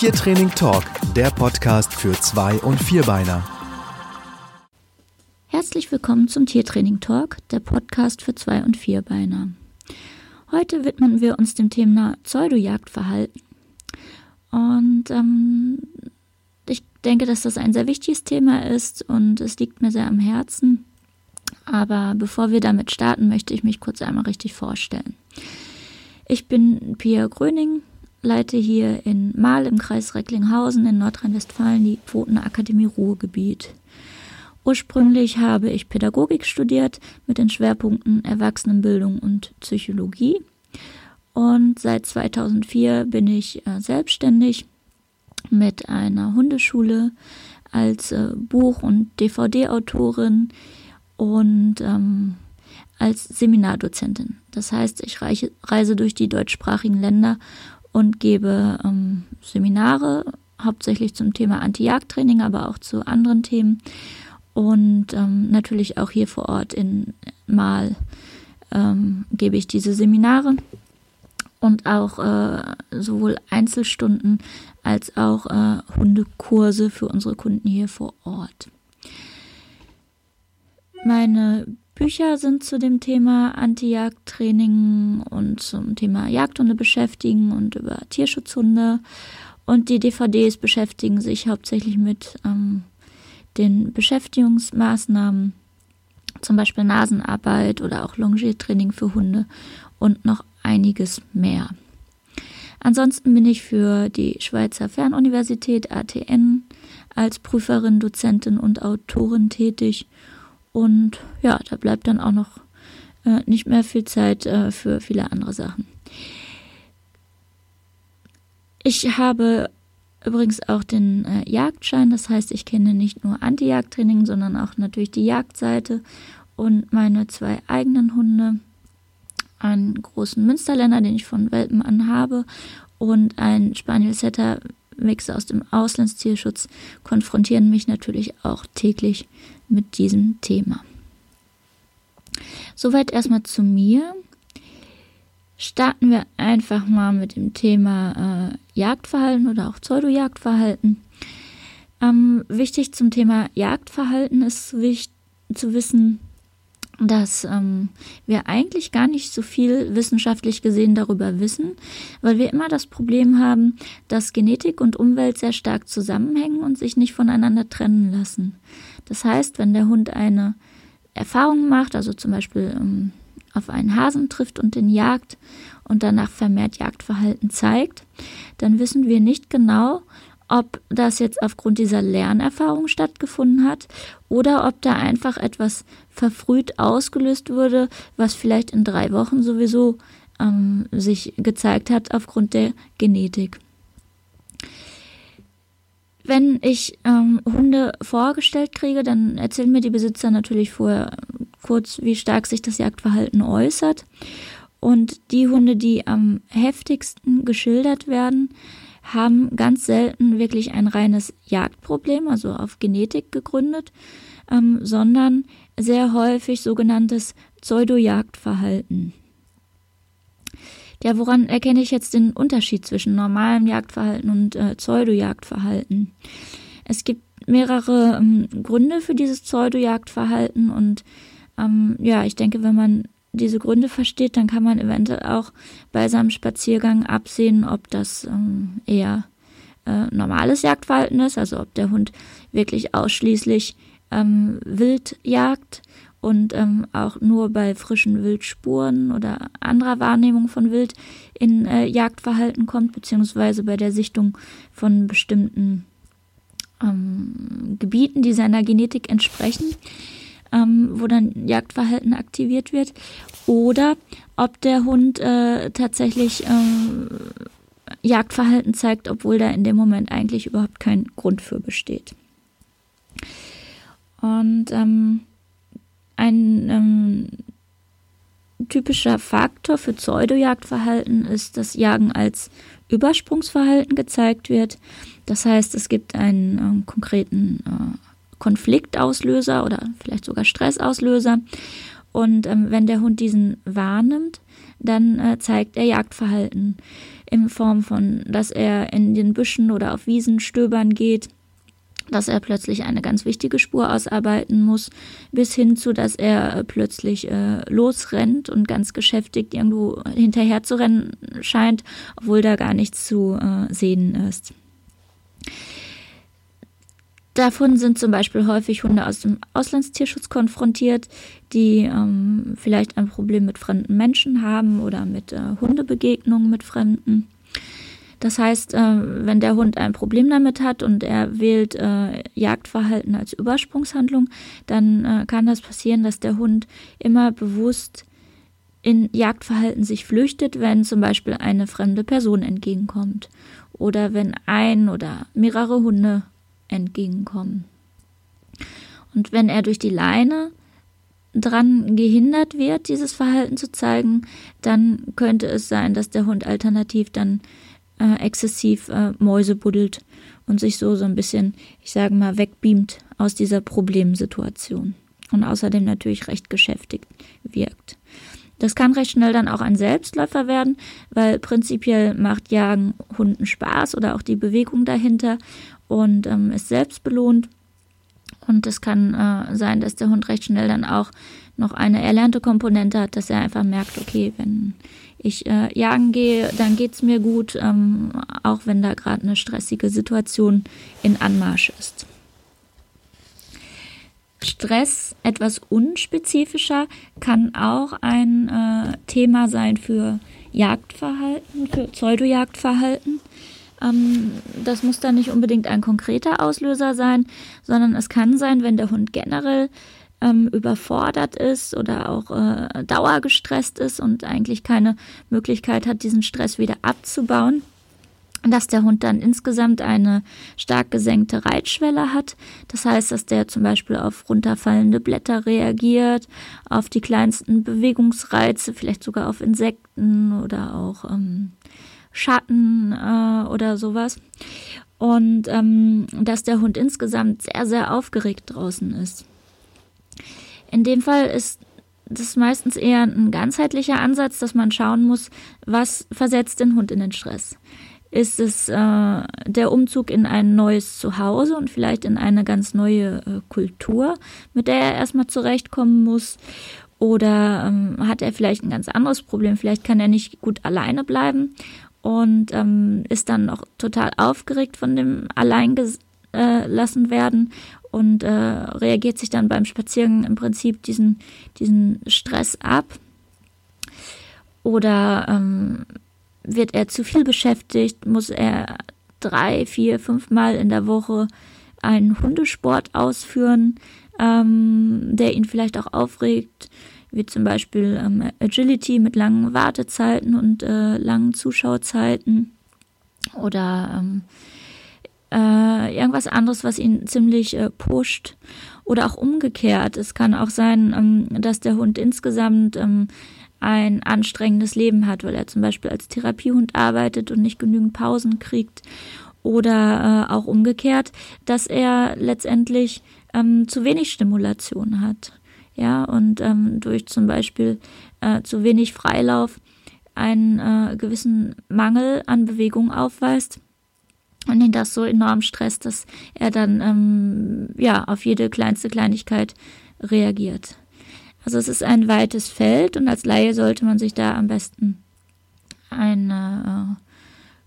Tiertraining Talk, der Podcast für Zwei- und Vierbeiner. Herzlich willkommen zum Tiertraining Talk, der Podcast für Zwei- und Vierbeiner. Heute widmen wir uns dem Thema Pseudojagdverhalten. Und ähm, ich denke, dass das ein sehr wichtiges Thema ist und es liegt mir sehr am Herzen. Aber bevor wir damit starten, möchte ich mich kurz einmal richtig vorstellen. Ich bin Pia Gröning, leite hier in Mahl im Kreis Recklinghausen in Nordrhein-Westfalen die Pfotenakademie Ruhrgebiet. Ursprünglich habe ich Pädagogik studiert mit den Schwerpunkten Erwachsenenbildung und Psychologie. Und seit 2004 bin ich äh, selbstständig mit einer Hundeschule als äh, Buch- und DVD-Autorin und ähm, als Seminardozentin. Das heißt, ich reiche, reise durch die deutschsprachigen Länder und gebe ähm, Seminare, hauptsächlich zum Thema Anti-Jagd-Training, aber auch zu anderen Themen. Und ähm, natürlich auch hier vor Ort in Mal ähm, gebe ich diese Seminare und auch äh, sowohl Einzelstunden als auch äh, Hundekurse für unsere Kunden hier vor Ort. Meine Bücher sind zu dem Thema Anti-Jagd-Training und zum Thema Jagdhunde beschäftigen und über Tierschutzhunde. Und die DVDs beschäftigen sich hauptsächlich mit ähm, den Beschäftigungsmaßnahmen, zum Beispiel Nasenarbeit oder auch Longiertraining für Hunde und noch einiges mehr. Ansonsten bin ich für die Schweizer Fernuniversität ATN als Prüferin, Dozentin und Autorin tätig und ja, da bleibt dann auch noch äh, nicht mehr viel Zeit äh, für viele andere Sachen. Ich habe übrigens auch den äh, Jagdschein, das heißt, ich kenne nicht nur Anti-Jagd-Training, sondern auch natürlich die Jagdseite und meine zwei eigenen Hunde, einen großen Münsterländer, den ich von Welpen an habe, und ein Spaniel Setter Mix aus dem Auslandstierschutz konfrontieren mich natürlich auch täglich mit diesem Thema. Soweit erstmal zu mir. Starten wir einfach mal mit dem Thema äh, Jagdverhalten oder auch Pseudo-Jagdverhalten. Ähm, wichtig zum Thema Jagdverhalten ist zu wissen, dass ähm, wir eigentlich gar nicht so viel wissenschaftlich gesehen darüber wissen, weil wir immer das Problem haben, dass Genetik und Umwelt sehr stark zusammenhängen und sich nicht voneinander trennen lassen. Das heißt, wenn der Hund eine Erfahrung macht, also zum Beispiel ähm, auf einen Hasen trifft und den jagt und danach vermehrt Jagdverhalten zeigt, dann wissen wir nicht genau, ob das jetzt aufgrund dieser Lernerfahrung stattgefunden hat oder ob da einfach etwas verfrüht ausgelöst wurde, was vielleicht in drei Wochen sowieso ähm, sich gezeigt hat aufgrund der Genetik. Wenn ich ähm, Hunde vorgestellt kriege, dann erzählen mir die Besitzer natürlich vorher kurz, wie stark sich das Jagdverhalten äußert. Und die Hunde, die am heftigsten geschildert werden, haben ganz selten wirklich ein reines Jagdproblem, also auf Genetik gegründet, ähm, sondern sehr häufig sogenanntes Pseudo-Jagdverhalten. Ja, woran erkenne ich jetzt den Unterschied zwischen normalem Jagdverhalten und äh, Pseudo-Jagdverhalten? Es gibt mehrere ähm, Gründe für dieses Pseudo-Jagdverhalten und ähm, ja, ich denke, wenn man diese Gründe versteht, dann kann man eventuell auch bei seinem Spaziergang absehen, ob das ähm, eher äh, normales Jagdverhalten ist, also ob der Hund wirklich ausschließlich ähm, wild jagt und ähm, auch nur bei frischen Wildspuren oder anderer Wahrnehmung von Wild in äh, Jagdverhalten kommt, beziehungsweise bei der Sichtung von bestimmten ähm, Gebieten, die seiner Genetik entsprechen ähm, wo dann Jagdverhalten aktiviert wird, oder ob der Hund äh, tatsächlich äh, Jagdverhalten zeigt, obwohl da in dem Moment eigentlich überhaupt kein Grund für besteht. Und ähm, ein ähm, typischer Faktor für Pseudojagdverhalten ist, dass Jagen als Übersprungsverhalten gezeigt wird. Das heißt, es gibt einen äh, konkreten äh, Konfliktauslöser oder vielleicht sogar Stressauslöser. Und ähm, wenn der Hund diesen wahrnimmt, dann äh, zeigt er Jagdverhalten. in Form von, dass er in den Büschen oder auf Wiesen stöbern geht, dass er plötzlich eine ganz wichtige Spur ausarbeiten muss, bis hin zu, dass er plötzlich äh, losrennt und ganz geschäftigt irgendwo hinterher zu rennen scheint, obwohl da gar nichts zu äh, sehen ist. Davon sind zum Beispiel häufig Hunde aus dem Auslandstierschutz konfrontiert, die ähm, vielleicht ein Problem mit fremden Menschen haben oder mit äh, Hundebegegnungen mit Fremden. Das heißt, äh, wenn der Hund ein Problem damit hat und er wählt äh, Jagdverhalten als Übersprungshandlung, dann äh, kann das passieren, dass der Hund immer bewusst in Jagdverhalten sich flüchtet, wenn zum Beispiel eine fremde Person entgegenkommt oder wenn ein oder mehrere Hunde entgegenkommen. Und wenn er durch die Leine dran gehindert wird, dieses Verhalten zu zeigen, dann könnte es sein, dass der Hund alternativ dann äh, exzessiv äh, Mäuse buddelt und sich so so ein bisschen, ich sage mal, wegbeamt aus dieser Problemsituation und außerdem natürlich recht geschäftig wirkt. Das kann recht schnell dann auch ein Selbstläufer werden, weil prinzipiell macht Jagen Hunden Spaß oder auch die Bewegung dahinter und ähm, ist selbst belohnt. Und es kann äh, sein, dass der Hund recht schnell dann auch noch eine erlernte Komponente hat, dass er einfach merkt, okay, wenn ich äh, jagen gehe, dann geht es mir gut, ähm, auch wenn da gerade eine stressige Situation in Anmarsch ist. Stress, etwas unspezifischer, kann auch ein äh, Thema sein für Jagdverhalten, für Pseudojagdverhalten. Ähm, das muss dann nicht unbedingt ein konkreter Auslöser sein, sondern es kann sein, wenn der Hund generell ähm, überfordert ist oder auch äh, dauergestresst ist und eigentlich keine Möglichkeit hat, diesen Stress wieder abzubauen dass der Hund dann insgesamt eine stark gesenkte Reitschwelle hat. Das heißt, dass der zum Beispiel auf runterfallende Blätter reagiert, auf die kleinsten Bewegungsreize, vielleicht sogar auf Insekten oder auch ähm, Schatten äh, oder sowas. Und ähm, dass der Hund insgesamt sehr, sehr aufgeregt draußen ist. In dem Fall ist das meistens eher ein ganzheitlicher Ansatz, dass man schauen muss, was versetzt den Hund in den Stress. Ist es äh, der Umzug in ein neues Zuhause und vielleicht in eine ganz neue äh, Kultur, mit der er erstmal zurechtkommen muss? Oder ähm, hat er vielleicht ein ganz anderes Problem? Vielleicht kann er nicht gut alleine bleiben und ähm, ist dann noch total aufgeregt von dem Alleingelassen äh, werden und äh, reagiert sich dann beim Spaziergang im Prinzip diesen, diesen Stress ab. Oder ähm, wird er zu viel beschäftigt, muss er drei, vier, fünf Mal in der Woche einen Hundesport ausführen, ähm, der ihn vielleicht auch aufregt wie zum Beispiel ähm, Agility mit langen Wartezeiten und äh, langen Zuschauzeiten oder ähm, äh, irgendwas anderes, was ihn ziemlich äh, pusht oder auch umgekehrt. Es kann auch sein, ähm, dass der Hund insgesamt ähm, ein anstrengendes Leben hat, weil er zum Beispiel als Therapiehund arbeitet und nicht genügend Pausen kriegt oder äh, auch umgekehrt, dass er letztendlich ähm, zu wenig Stimulation hat ja, und ähm, durch zum Beispiel äh, zu wenig Freilauf einen äh, gewissen Mangel an Bewegung aufweist und ihn das so enorm stresst, dass er dann ähm, ja auf jede kleinste Kleinigkeit reagiert. Also es ist ein weites Feld und als Laie sollte man sich da am besten eine äh,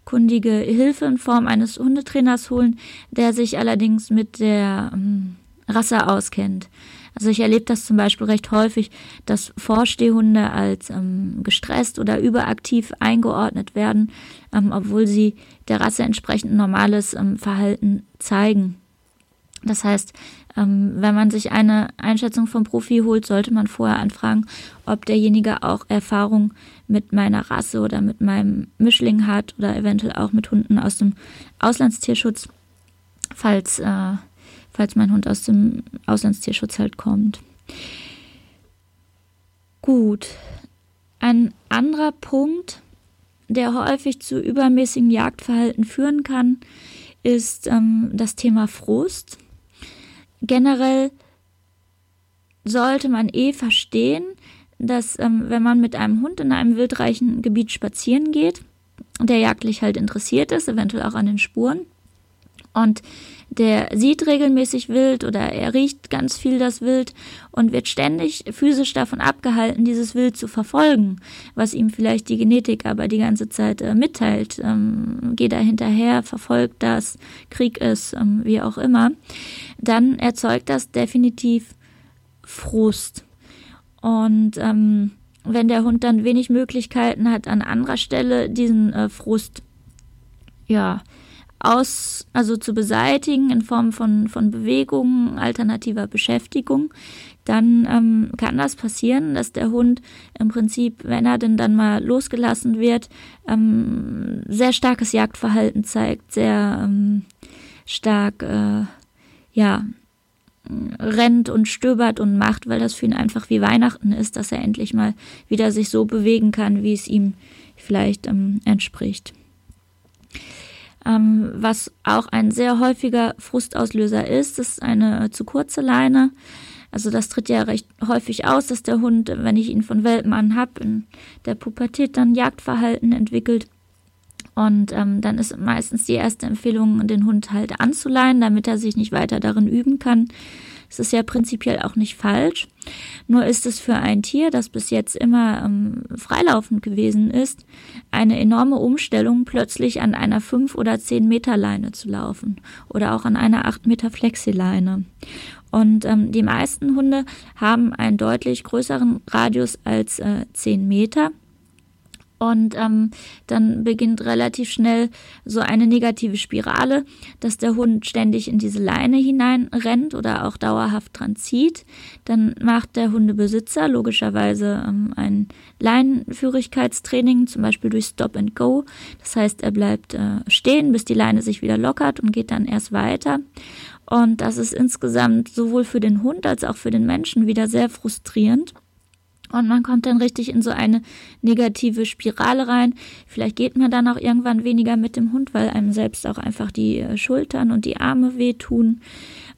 kundige Hilfe in Form eines Hundetrainers holen, der sich allerdings mit der ähm, Rasse auskennt. Also ich erlebe das zum Beispiel recht häufig, dass Vorstehhunde als ähm, gestresst oder überaktiv eingeordnet werden, ähm, obwohl sie der Rasse entsprechend normales ähm, Verhalten zeigen. Das heißt, ähm, wenn man sich eine Einschätzung vom Profi holt, sollte man vorher anfragen, ob derjenige auch Erfahrung mit meiner Rasse oder mit meinem Mischling hat oder eventuell auch mit Hunden aus dem Auslandstierschutz, falls äh, falls mein Hund aus dem Auslandstierschutz halt kommt. Gut. Ein anderer Punkt, der häufig zu übermäßigem Jagdverhalten führen kann, ist ähm, das Thema Frust. Generell sollte man eh verstehen, dass ähm, wenn man mit einem Hund in einem wildreichen Gebiet spazieren geht, der jagdlich halt interessiert ist, eventuell auch an den Spuren. Und der sieht regelmäßig Wild oder er riecht ganz viel das Wild und wird ständig physisch davon abgehalten, dieses Wild zu verfolgen, was ihm vielleicht die Genetik aber die ganze Zeit äh, mitteilt. Ähm, geh da hinterher, verfolgt das, Krieg ist, ähm, wie auch immer. Dann erzeugt das definitiv Frust. Und ähm, wenn der Hund dann wenig Möglichkeiten hat, an anderer Stelle diesen äh, Frust ja, aus, also zu beseitigen in Form von, von Bewegungen, alternativer Beschäftigung, dann ähm, kann das passieren, dass der Hund im Prinzip, wenn er denn dann mal losgelassen wird, ähm, sehr starkes Jagdverhalten zeigt, sehr ähm, stark, äh, ja, rennt und stöbert und macht, weil das für ihn einfach wie Weihnachten ist, dass er endlich mal wieder sich so bewegen kann, wie es ihm vielleicht ähm, entspricht. Ähm, was auch ein sehr häufiger Frustauslöser ist, ist eine zu kurze Leine. Also das tritt ja recht häufig aus, dass der Hund, wenn ich ihn von Welpen an habe, in der Pubertät dann Jagdverhalten entwickelt. Und ähm, dann ist meistens die erste Empfehlung, den Hund halt anzuleihen, damit er sich nicht weiter darin üben kann. Es ist ja prinzipiell auch nicht falsch. Nur ist es für ein Tier, das bis jetzt immer ähm, freilaufend gewesen ist, eine enorme Umstellung, plötzlich an einer 5 oder 10 Meter Leine zu laufen oder auch an einer 8 Meter Flexileine. Und ähm, die meisten Hunde haben einen deutlich größeren Radius als äh, 10 Meter. Und ähm, dann beginnt relativ schnell so eine negative Spirale, dass der Hund ständig in diese Leine hineinrennt oder auch dauerhaft dran zieht. Dann macht der Hundebesitzer logischerweise ähm, ein Leinenführigkeitstraining, zum Beispiel durch Stop and Go. Das heißt, er bleibt äh, stehen, bis die Leine sich wieder lockert und geht dann erst weiter. Und das ist insgesamt sowohl für den Hund als auch für den Menschen wieder sehr frustrierend. Und man kommt dann richtig in so eine negative Spirale rein. Vielleicht geht man dann auch irgendwann weniger mit dem Hund, weil einem selbst auch einfach die äh, Schultern und die Arme wehtun.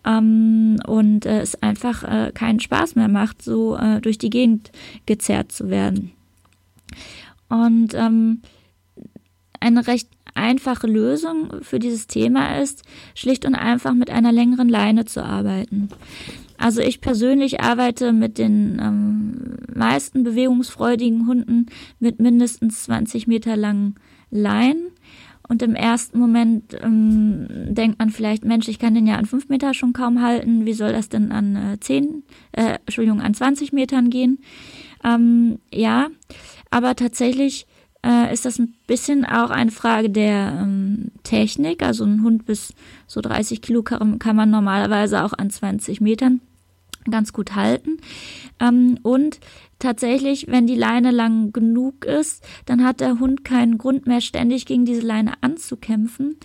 Ähm, und äh, es einfach äh, keinen Spaß mehr macht, so äh, durch die Gegend gezerrt zu werden. Und ähm, eine recht einfache Lösung für dieses Thema ist, schlicht und einfach mit einer längeren Leine zu arbeiten. Also ich persönlich arbeite mit den ähm, meisten bewegungsfreudigen Hunden mit mindestens 20 Meter langen Leinen. Und im ersten Moment ähm, denkt man vielleicht, Mensch, ich kann den ja an 5 Meter schon kaum halten. Wie soll das denn an äh, 10, äh, Entschuldigung, an 20 Metern gehen? Ähm, ja, aber tatsächlich äh, ist das ein bisschen auch eine Frage der ähm, Technik. Also ein Hund bis so 30 Kilo kann, kann man normalerweise auch an 20 Metern ganz gut halten. Ähm, und tatsächlich, wenn die Leine lang genug ist, dann hat der Hund keinen Grund mehr, ständig gegen diese Leine anzukämpfen.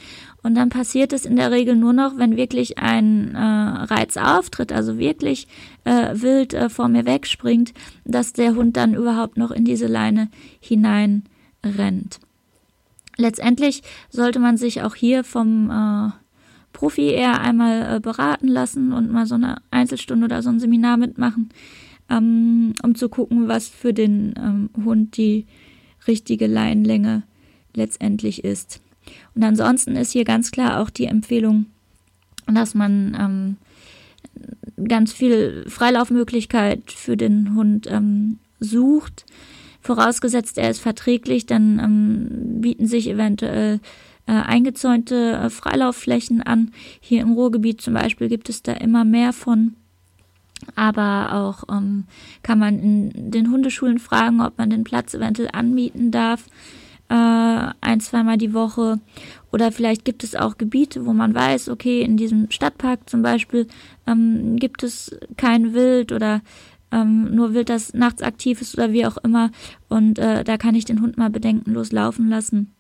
Und dann passiert es in der Regel nur noch, wenn wirklich ein äh, Reiz auftritt, also wirklich äh, wild äh, vor mir wegspringt, dass der Hund dann überhaupt noch in diese Leine hinein rennt. Letztendlich sollte man sich auch hier vom äh, Profi eher einmal äh, beraten lassen und mal so eine Einzelstunde oder so ein Seminar mitmachen, ähm, um zu gucken, was für den ähm, Hund die richtige Leinlänge letztendlich ist. Und ansonsten ist hier ganz klar auch die Empfehlung, dass man ähm, ganz viel Freilaufmöglichkeit für den Hund ähm, sucht. Vorausgesetzt, er ist verträglich, dann ähm, bieten sich eventuell äh, eingezäunte äh, Freilaufflächen an. Hier im Ruhrgebiet zum Beispiel gibt es da immer mehr von. Aber auch ähm, kann man in den Hundeschulen fragen, ob man den Platz eventuell anmieten darf, äh, ein, zweimal die Woche. Oder vielleicht gibt es auch Gebiete, wo man weiß, okay, in diesem Stadtpark zum Beispiel ähm, gibt es kein Wild oder ähm, nur Wild, das nachts aktiv ist oder wie auch immer. Und äh, da kann ich den Hund mal bedenkenlos laufen lassen.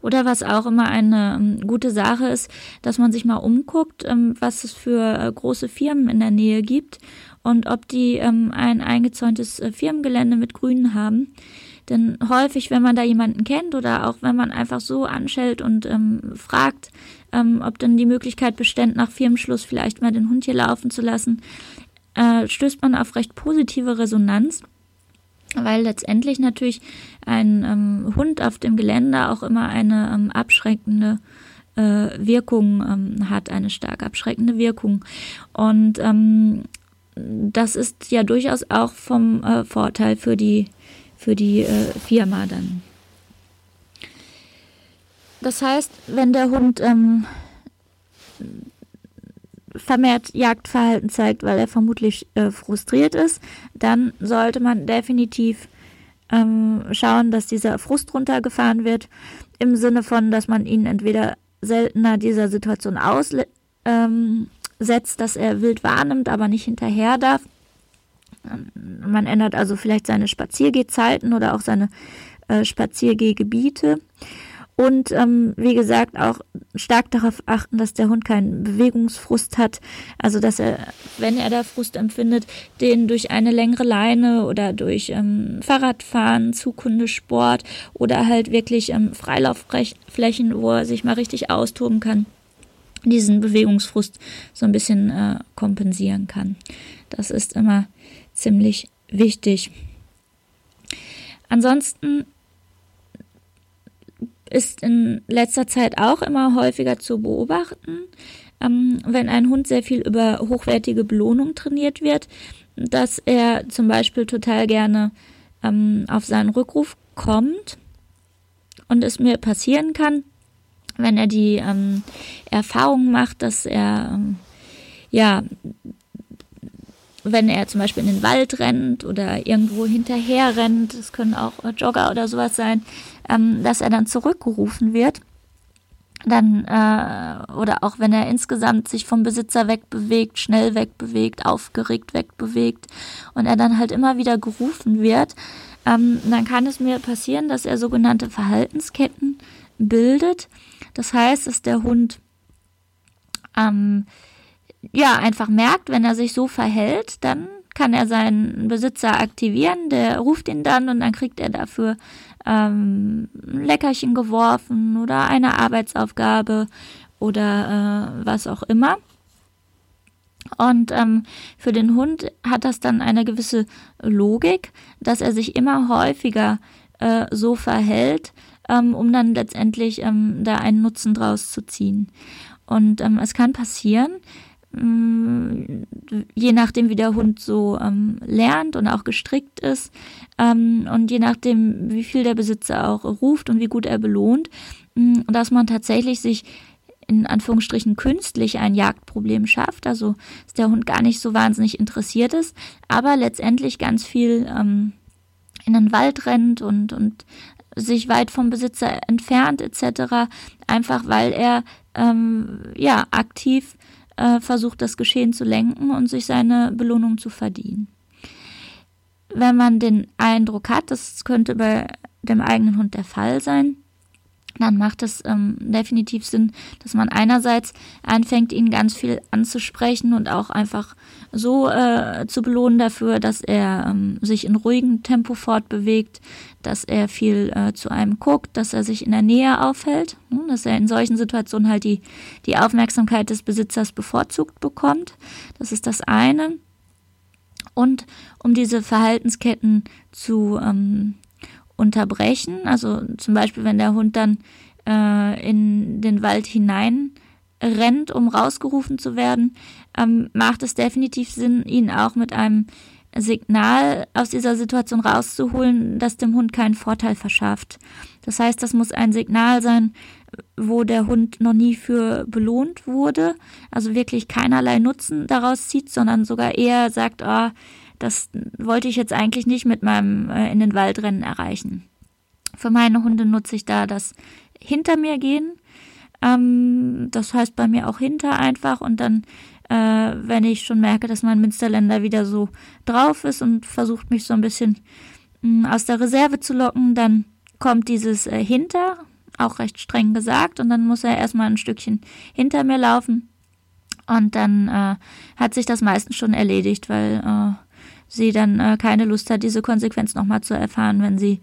Oder was auch immer eine ähm, gute Sache ist, dass man sich mal umguckt, ähm, was es für äh, große Firmen in der Nähe gibt und ob die ähm, ein eingezäuntes äh, Firmengelände mit Grünen haben. Denn häufig, wenn man da jemanden kennt oder auch wenn man einfach so anschellt und fragt, ob dann die Möglichkeit besteht, nach Firmenschluss vielleicht mal den Hund hier laufen zu lassen, äh, stößt man auf recht positive Resonanz. weil letztendlich natürlich ein ähm, Hund auf dem Gelände auch immer eine ähm, abschreckende äh, Wirkung ähm, hat, eine stark abschreckende Wirkung. Und ähm, das ist ja durchaus auch vom äh, Vorteil für die, für die äh, Firma dann. Das heißt, wenn der Hund ähm, vermehrt Jagdverhalten zeigt, weil er vermutlich äh, frustriert ist, dann sollte man definitiv ähm, schauen, dass dieser Frust runtergefahren wird, im Sinne von, dass man ihn entweder seltener dieser Situation aussetzt, ähm, dass er wild wahrnimmt, aber nicht hinterher darf. Ähm, man ändert also vielleicht seine Spaziergehzeiten oder auch seine äh, Spaziergehgebiete. Und ähm, wie gesagt, auch stark darauf achten, dass der Hund keinen Bewegungsfrust hat. Also dass er, wenn er da Frust empfindet, den durch eine längere Leine oder durch ähm, Fahrradfahren, Zukundesport oder halt wirklich ähm, Freilaufflächen, wo er sich mal richtig austoben kann, diesen Bewegungsfrust so ein bisschen äh, kompensieren kann. Das ist immer ziemlich wichtig. Ansonsten ist in letzter Zeit auch immer häufiger zu beobachten, ähm, wenn ein Hund sehr viel über hochwertige Belohnung trainiert wird, dass er zum Beispiel total gerne ähm, auf seinen Rückruf kommt und es mir passieren kann, wenn er die ähm, Erfahrung macht, dass er ähm, ja wenn er zum Beispiel in den Wald rennt oder irgendwo hinterher rennt, das können auch Jogger oder sowas sein, ähm, dass er dann zurückgerufen wird. Dann, äh, oder auch wenn er insgesamt sich vom Besitzer wegbewegt, schnell wegbewegt, aufgeregt wegbewegt und er dann halt immer wieder gerufen wird, ähm, dann kann es mir passieren, dass er sogenannte Verhaltensketten bildet. Das heißt, dass der Hund ähm, ja einfach merkt, wenn er sich so verhält, dann kann er seinen Besitzer aktivieren, der ruft ihn dann und dann kriegt er dafür ähm, Leckerchen geworfen oder eine Arbeitsaufgabe oder äh, was auch immer. Und ähm, für den Hund hat das dann eine gewisse Logik, dass er sich immer häufiger äh, so verhält, ähm, um dann letztendlich ähm, da einen Nutzen draus zu ziehen. Und ähm, es kann passieren, je nachdem, wie der Hund so ähm, lernt und auch gestrickt ist ähm, und je nachdem, wie viel der Besitzer auch ruft und wie gut er belohnt, mh, mm, dass man tatsächlich sich in Anführungsstrichen künstlich ein Jagdproblem schafft, also dass der Hund gar nicht so wahnsinnig interessiert ist, aber letztendlich ganz viel ähm, in den Wald rennt und, und sich weit vom Besitzer entfernt etc., einfach weil er ähm, ja aktiv äh, versucht, das Geschehen zu lenken und sich seine Belohnung zu verdienen. Wenn man den Eindruck hat, das könnte bei dem eigenen Hund der Fall sein, dann macht es ähm, definitiv Sinn, dass man einerseits anfängt, ihn ganz viel anzusprechen und auch einfach so äh, zu belohnen dafür, dass er ähm, sich in ruhigem Tempo fortbewegt, dass er viel äh, zu einem guckt, dass er sich in der Nähe aufhält, hm, dass er in solchen Situationen halt die, die Aufmerksamkeit des Besitzers bevorzugt bekommt. Das ist das eine. Und um diese Verhaltensketten zu ähm, unterbrechen. Also zum Beispiel, wenn der Hund dann äh, in den Wald hinein rennt, um rausgerufen zu werden, ähm, macht es definitiv Sinn, ihn auch mit einem Signal aus dieser Situation rauszuholen, das dem Hund keinen Vorteil verschafft. Das heißt, das muss ein Signal sein, wo der Hund noch nie für belohnt wurde, also wirklich keinerlei Nutzen daraus zieht, sondern sogar eher sagt, oh, das wollte ich jetzt eigentlich nicht mit meinem äh, in den Waldrennen erreichen. Für meine Hunde nutze ich da das hinter mir gehen. Ähm, das heißt bei mir auch hinter einfach und dann, äh, wenn ich schon merke, dass mein Münsterländer wieder so drauf ist und versucht mich so ein bisschen mh, mm, aus der Reserve zu locken, dann kommt dieses äh, hinter, auch recht streng gesagt, und dann muss er erstmal ein Stückchen hinter mir laufen. Und dann äh, hat sich das meistens schon erledigt, weil äh, sie dann äh, keine Lust hat, diese Konsequenz nochmal zu erfahren, wenn sie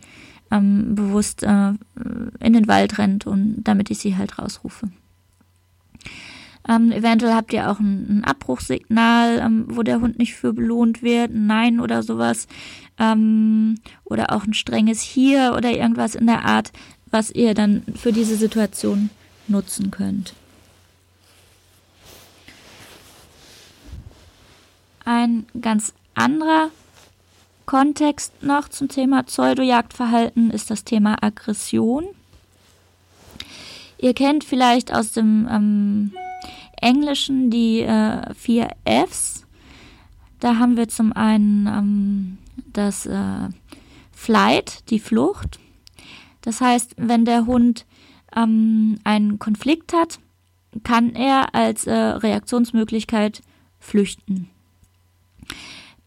ähm, bewusst äh, in den Wald rennt und damit ich sie halt rausrufe. Ähm, eventuell habt ihr auch ein, ein Abbruchsignal, ähm, wo der Hund nicht für belohnt wird, ein Nein oder sowas. Ähm, oder auch ein strenges Hier oder irgendwas in der Art, was ihr dann für diese Situation nutzen könnt. Ein ganz anderer Kontext noch zum Thema Pseudojagdverhalten ist das Thema Aggression. Ihr kennt vielleicht aus dem ähm, Englischen die äh, vier Fs. Da haben wir zum einen ähm, das äh, Flight, die Flucht. Das heißt, wenn der Hund ähm, einen Konflikt hat, kann er als äh, Reaktionsmöglichkeit flüchten.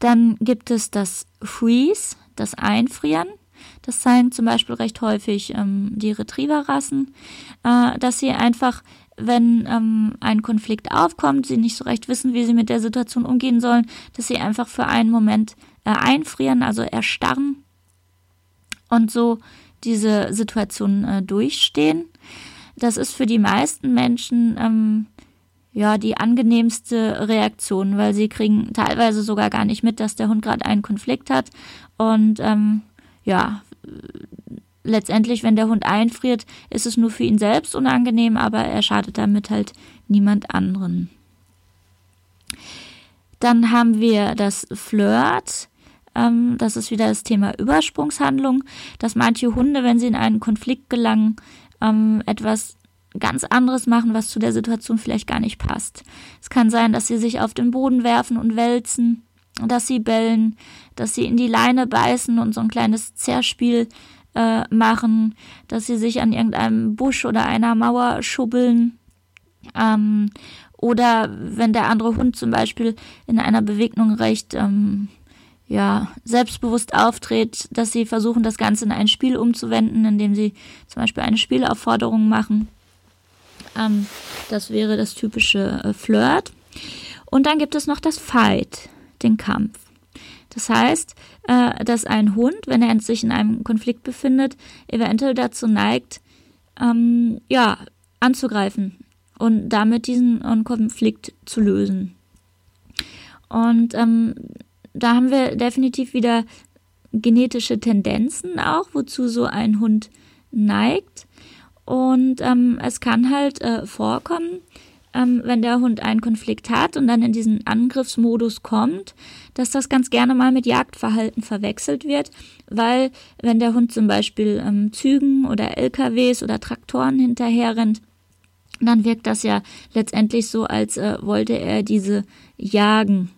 Dann gibt es das Freeze, das Einfrieren. Das zeigen zum Beispiel recht häufig ähm, die Retriever-Rassen, äh, dass sie einfach, wenn ähm, ein Konflikt aufkommt, sie nicht so recht wissen, wie sie mit der Situation umgehen sollen, dass sie einfach für einen Moment äh, einfrieren, also erstarren und so diese Situation äh, durchstehen. Das ist für die meisten Menschen ähm, ja die angenehmste Reaktion, weil sie kriegen teilweise sogar gar nicht mit, dass der Hund gerade einen Konflikt hat und ähm, ja letztendlich, wenn der Hund einfriert, ist es nur für ihn selbst unangenehm, aber er schadet damit halt niemand anderen. Dann haben wir das Flirt. Ähm, das ist wieder das Thema Übersprungshandlung, dass manche Hunde, wenn sie in einen Konflikt gelangen, ähm, etwas ganz anderes machen, was zu der Situation vielleicht gar nicht passt. Es kann sein, dass sie sich auf den Boden werfen und wälzen, dass sie bellen, dass sie in die Leine beißen und so ein kleines Zerspiel äh, machen, dass sie sich an irgendeinem Busch oder einer Mauer schubbeln. Ähm, oder wenn der andere Hund zum Beispiel in einer Bewegung recht ähm, ja, selbstbewusst auftritt, dass sie versuchen, das Ganze in ein Spiel umzuwenden, indem sie zum Beispiel eine Spielaufforderung machen. Ähm, das wäre das typische äh, Flirt. Und dann gibt es noch das Fight, den Kampf. Das heißt, äh, dass ein Hund, wenn er sich in einem Konflikt befindet, eventuell dazu neigt, ähm, ja, anzugreifen und damit diesen Konflikt zu lösen. Und ähm, da haben wir definitiv wieder genetische Tendenzen auch, wozu so ein Hund neigt. Und ähm, es kann halt äh, vorkommen, ähm, wenn der Hund einen Konflikt hat und dann in diesen Angriffsmodus kommt, dass das ganz gerne mal mit Jagdverhalten verwechselt wird, weil wenn der Hund zum Beispiel ähm, Zügen oder LKWs oder Traktoren hinterher rennt, dann wirkt das ja letztendlich so, als äh, wollte er diese jagen.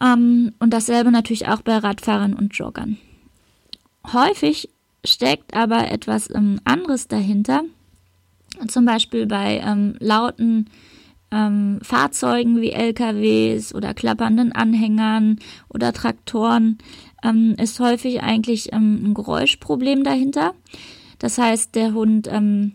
Ähm, und dasselbe natürlich auch bei Radfahrern und Joggern. Häufig steckt aber etwas ähm, anderes dahinter. Zum Beispiel bei ähm, lauten ähm, Fahrzeugen wie LKWs oder klappernden Anhängern oder Traktoren ähm, ist häufig eigentlich ähm, ein Geräuschproblem dahinter. Das heißt, der Hund ähm,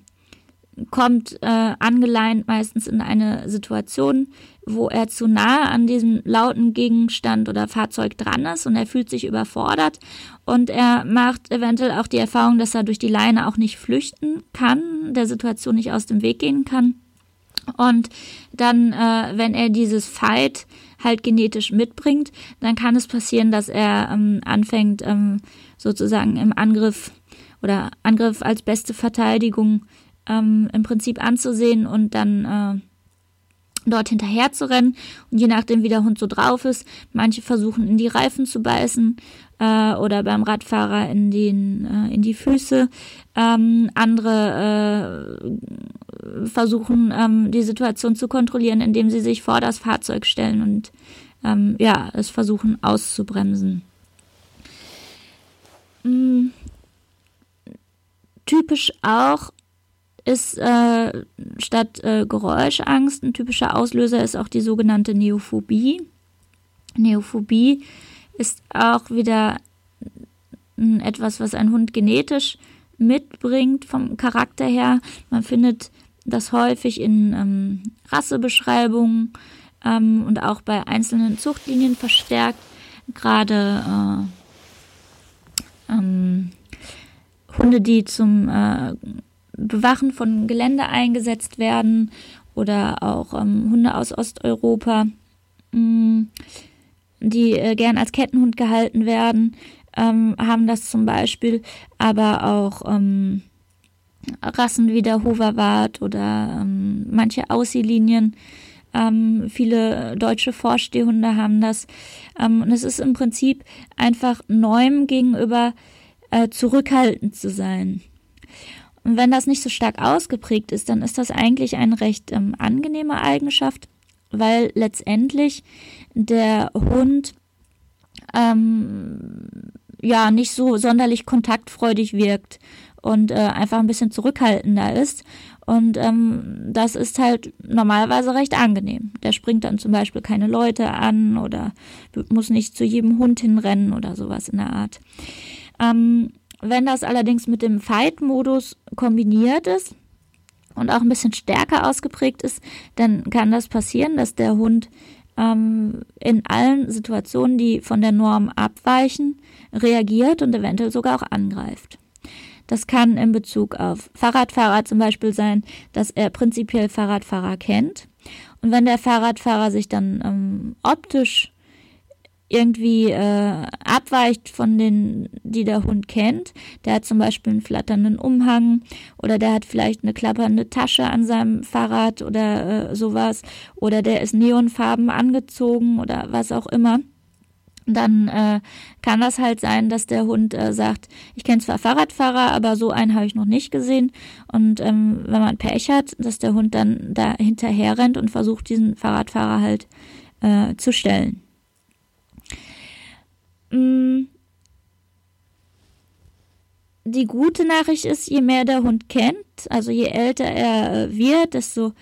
kommt äh, angeleint meistens in eine Situation, wo er zu nahe an diesem lauten Gegenstand oder Fahrzeug dran ist und er fühlt sich überfordert und er macht eventuell auch die Erfahrung, dass er durch die Leine auch nicht flüchten kann, der Situation nicht aus dem Weg gehen kann. Und dann, äh, wenn er dieses Fight halt genetisch mitbringt, dann kann es passieren, dass er ähm, anfängt, ähm, sozusagen im Angriff oder Angriff als beste Verteidigung ähm, im Prinzip anzusehen und dann äh, dort hinterher zu rennen. Und je nachdem, wie der Hund so drauf ist, manche versuchen in die Reifen zu beißen äh, oder beim Radfahrer in, den, äh, in die Füße. Ähm, andere äh, versuchen ähm, die Situation zu kontrollieren, indem sie sich vor das Fahrzeug stellen und ähm, ja, es versuchen auszubremsen. Mhm. Typisch auch ist äh, statt äh, Geräuschangst ein typischer Auslöser ist auch die sogenannte Neophobie. Neophobie ist auch wieder etwas, was ein Hund genetisch mitbringt vom Charakter her. Man findet das häufig in ähm, Rassebeschreibungen ähm, und auch bei einzelnen Zuchtlinien verstärkt. Gerade äh, ähm, Hunde, die zum äh, Bewachen von Gelände eingesetzt werden oder auch ähm, Hunde aus Osteuropa, mh, mm, die äh, gern als Kettenhund gehalten werden, ähm, haben das zum Beispiel, aber auch ähm, Rassen wie der Hoverwart oder ähm, manche Aussielinien. Ähm, viele deutsche Vorstehhunde haben das. Ähm, und es ist im Prinzip einfach neuem gegenüber äh, zurückhaltend zu sein. Und wenn das nicht so stark ausgeprägt ist, dann ist das eigentlich eine recht ähm, angenehme Eigenschaft, weil letztendlich der Hund ähm, ja nicht so sonderlich kontaktfreudig wirkt und äh, einfach ein bisschen zurückhaltender ist. Und ähm, das ist halt normalerweise recht angenehm. Der springt dann zum Beispiel keine Leute an oder muss nicht zu jedem Hund hinrennen oder sowas in der Art. Ähm, wenn das allerdings mit dem Fight-Modus kombiniert ist und auch ein bisschen stärker ausgeprägt ist, dann kann das passieren, dass der Hund ähm, in allen Situationen, die von der Norm abweichen, reagiert und eventuell sogar auch angreift. Das kann in Bezug auf Fahrradfahrer zum Beispiel sein, dass er prinzipiell Fahrradfahrer kennt. Und wenn der Fahrradfahrer sich dann ähm, optisch irgendwie äh, abweicht von den, die der Hund kennt. Der hat zum Beispiel einen flatternden Umhang oder der hat vielleicht eine klappernde Tasche an seinem Fahrrad oder äh, sowas oder der ist neonfarben angezogen oder was auch immer dann äh, kann das halt sein, dass der Hund äh, sagt, ich kenne zwar Fahrradfahrer, aber so einen habe ich noch nicht gesehen. Und ähm, wenn man Pech hat, dass der Hund dann da hinterher rennt und versucht, diesen Fahrradfahrer halt äh, zu stellen. Mm. Die gute Nachricht ist, je mehr der Hund kennt, also je älter er äh, wird, desto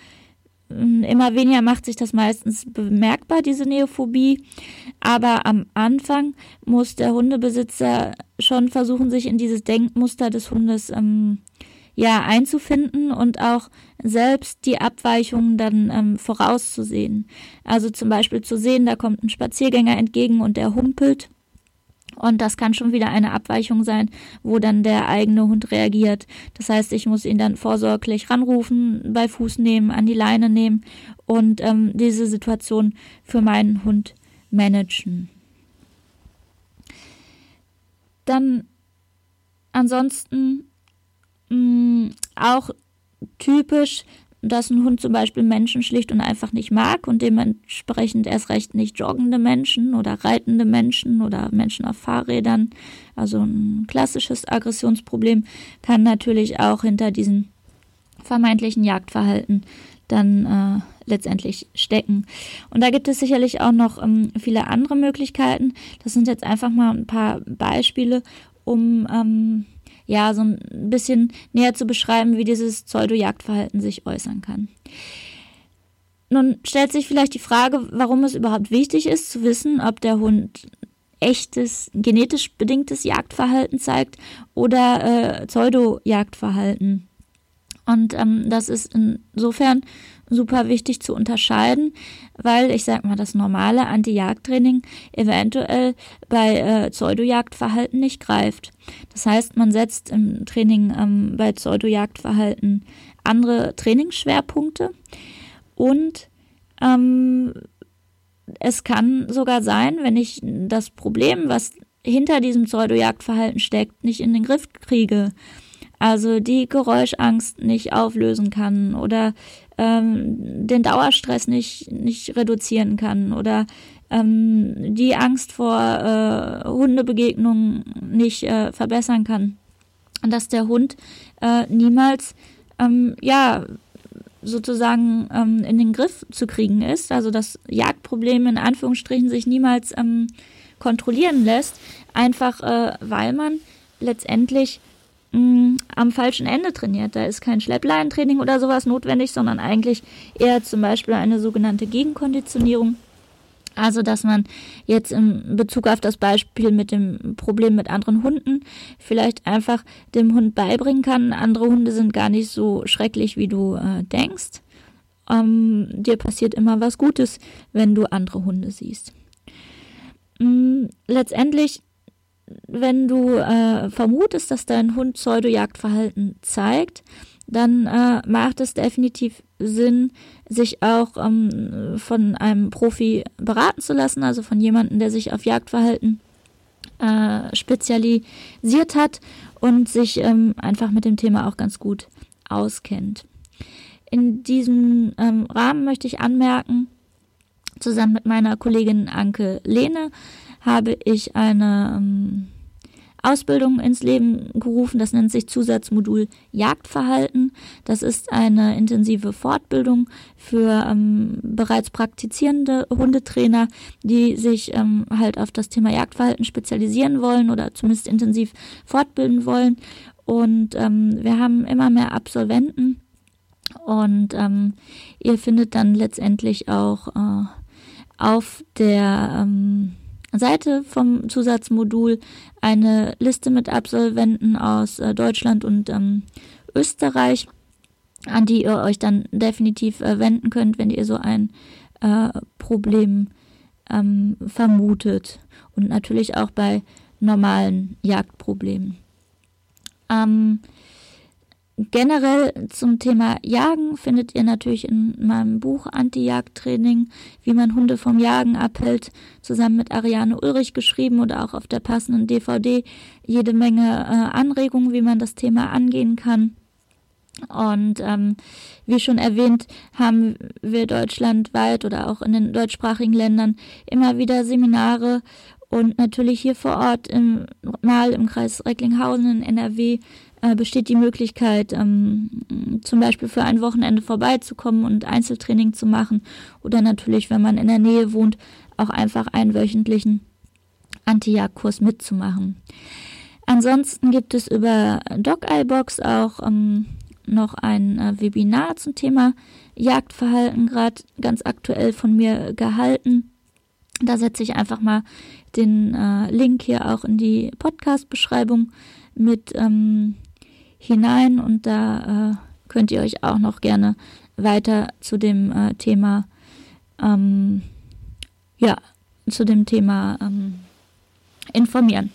mm, immer weniger macht sich das meistens bemerkbar, diese Neophobie. Aber am Anfang muss der Hundebesitzer schon versuchen, sich in dieses Denkmuster des Hundes ähm, ja einzufinden und auch selbst die Abweichungen dann ähm, vorauszusehen. Also zum Beispiel zu sehen, da kommt ein Spaziergänger entgegen und der humpelt und das kann schon wieder eine Abweichung sein, wo dann der eigene Hund reagiert. Das heißt, ich muss ihn dann vorsorglich ranrufen, bei Fuß nehmen, an die Leine nehmen und ähm, diese Situation für meinen Hund managen. Dann ansonsten mh, mm, auch typisch dass ein Hund zum Beispiel Menschen schlicht und einfach nicht mag und dementsprechend erst recht nicht joggende Menschen oder reitende Menschen oder Menschen auf Fahrrädern. Also ein klassisches Aggressionsproblem kann natürlich auch hinter diesem vermeintlichen Jagdverhalten dann äh, letztendlich stecken. Und da gibt es sicherlich auch noch ähm, viele andere Möglichkeiten. Das sind jetzt einfach mal ein paar Beispiele, um ähm, ja, so ein bisschen näher zu beschreiben, wie dieses Pseudo-Jagdverhalten sich äußern kann. Nun stellt sich vielleicht die Frage, warum es überhaupt wichtig ist zu wissen, ob der Hund echtes, genetisch bedingtes Jagdverhalten zeigt oder äh, Pseudo-Jagdverhalten. Und ähm, das ist insofern super wichtig zu unterscheiden, weil ich sag mal, das normale Anti-Jagd-Training eventuell bei äh, Pseudo-Jagdverhalten nicht greift. Das heißt, man setzt im Training ähm, bei Pseudo-Jagdverhalten andere Trainingsschwerpunkte und ähm, es kann sogar sein, wenn ich das Problem, was hinter diesem Pseudo-Jagdverhalten steckt, nicht in den Griff kriege, also die Geräuschangst nicht auflösen kann oder ähm, den Dauerstress nicht, nicht reduzieren kann oder ähm, die Angst vor äh, Hundebegegnungen nicht äh, verbessern kann. Und dass der Hund äh, niemals, ähm, ja, sozusagen ähm, in den Griff zu kriegen ist, also das Jagdproblem in Anführungsstrichen sich niemals ähm, kontrollieren lässt, einfach äh, weil man letztendlich mh, am falschen Ende trainiert. Da ist kein Schleppleintraining oder sowas notwendig, sondern eigentlich eher zum Beispiel eine sogenannte Gegenkonditionierung. Also, dass man jetzt in Bezug auf das Beispiel mit dem Problem mit anderen Hunden vielleicht einfach dem Hund beibringen kann, andere Hunde sind gar nicht so schrecklich, wie du äh, denkst. Ähm, dir passiert immer was Gutes, wenn du andere Hunde siehst. Letztendlich wenn du äh, vermutest, dass dein Hund Pseudo-Jagdverhalten zeigt, dann äh, macht es definitiv Sinn, sich auch ähm, von einem Profi beraten zu lassen, also von jemandem, der sich auf Jagdverhalten äh, spezialisiert hat und sich ähm, einfach mit dem Thema auch ganz gut auskennt. In diesem ähm, Rahmen möchte ich anmerken, zusammen mit meiner Kollegin Anke Lehne habe ich eine ähm, Ausbildung ins Leben gerufen. Das nennt sich Zusatzmodul Jagdverhalten. Das ist eine intensive Fortbildung für ähm, bereits praktizierende Hundetrainer, die sich ähm, halt auf das Thema Jagdverhalten spezialisieren wollen oder zumindest intensiv fortbilden wollen. Und ähm, wir haben immer mehr Absolventen. Und ähm, ihr findet dann letztendlich auch äh, auf der ähm, Seite vom Zusatzmodul eine Liste mit Absolventen aus äh, Deutschland und ähm, Österreich, an die ihr euch dann definitiv äh, wenden könnt, wenn ihr so ein äh, Problem ähm, vermutet. Und natürlich auch bei normalen Jagdproblemen. Ähm, Generell zum Thema Jagen findet ihr natürlich in meinem Buch Anti-Jagd-Training, wie man Hunde vom Jagen abhält, zusammen mit Ariane Ulrich geschrieben oder auch auf der passenden DVD jede Menge äh, Anregungen, wie man das Thema angehen kann. Und ähm, wie schon erwähnt, haben wir deutschlandweit oder auch in den deutschsprachigen Ländern immer wieder Seminare und natürlich hier vor Ort im, mal im Kreis Recklinghausen in NRW äh, besteht die Möglichkeit, ähm, zum Beispiel für ein Wochenende vorbeizukommen und Einzeltraining zu machen oder natürlich, wenn man in der Nähe wohnt, auch einfach einen wöchentlichen Anti-Jagd-Kurs mitzumachen. Ansonsten gibt es über DocEyebox auch ähm, noch ein äh, Webinar zum Thema Jagdverhalten, gerade ganz aktuell von mir gehalten. Da setze ich einfach mal den äh, Link hier auch in die Podcast-Beschreibung mit ähm, hinein und da äh, könnt ihr euch auch noch gerne weiter zu dem äh, Thema, ähm, ja, zu dem Thema ähm, informieren.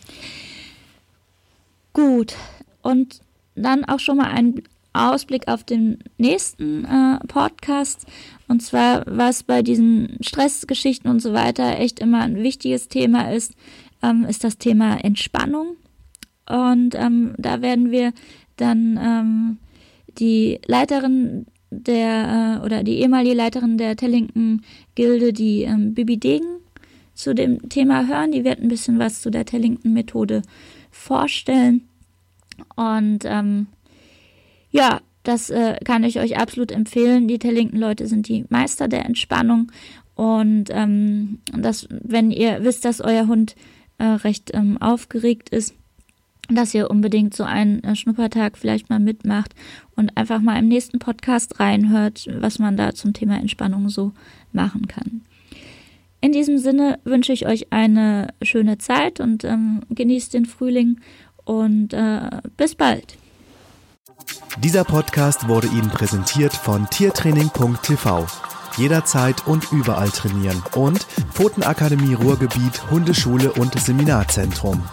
Gut, und dann auch schon mal ein Ausblick auf den nächsten äh, Podcast. Und zwar, was bei diesen Stressgeschichten und so weiter echt immer ein wichtiges Thema ist, ähm, ist das Thema Entspannung. Und ähm, da werden wir dann ähm, die Leiterin der äh, oder die ehemalige Leiterin der Tellington Gilde, die ähm, Bibi Degen, zu dem Thema hören. Die wird ein bisschen was zu der Tellington Methode vorstellen. Und ähm, ja, das äh, kann ich euch absolut empfehlen. Die Tellington-Leute sind die Meister der Entspannung. Und ähm, das, wenn ihr wisst, dass euer Hund äh, recht ähm, aufgeregt ist, dass ihr unbedingt so einen äh, Schnuppertag vielleicht mal mitmacht und einfach mal im nächsten Podcast reinhört, was man da zum Thema Entspannung so machen kann. In diesem Sinne wünsche ich euch eine schöne Zeit und ähm, genießt den Frühling und äh, bis bald. Dieser Podcast wurde Ihnen präsentiert von tiertraining.tv. Jederzeit und überall trainieren und Pfotenakademie Ruhrgebiet Hundeschule und Seminarzentrum.